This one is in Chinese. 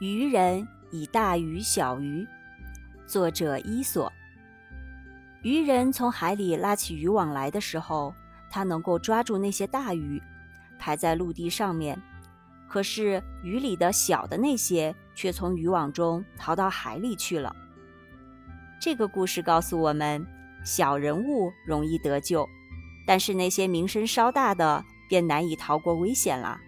渔人以大鱼小鱼，作者伊索。渔人从海里拉起渔网来的时候，他能够抓住那些大鱼，排在陆地上面。可是鱼里的小的那些却从渔网中逃到海里去了。这个故事告诉我们，小人物容易得救，但是那些名声稍大的便难以逃过危险了。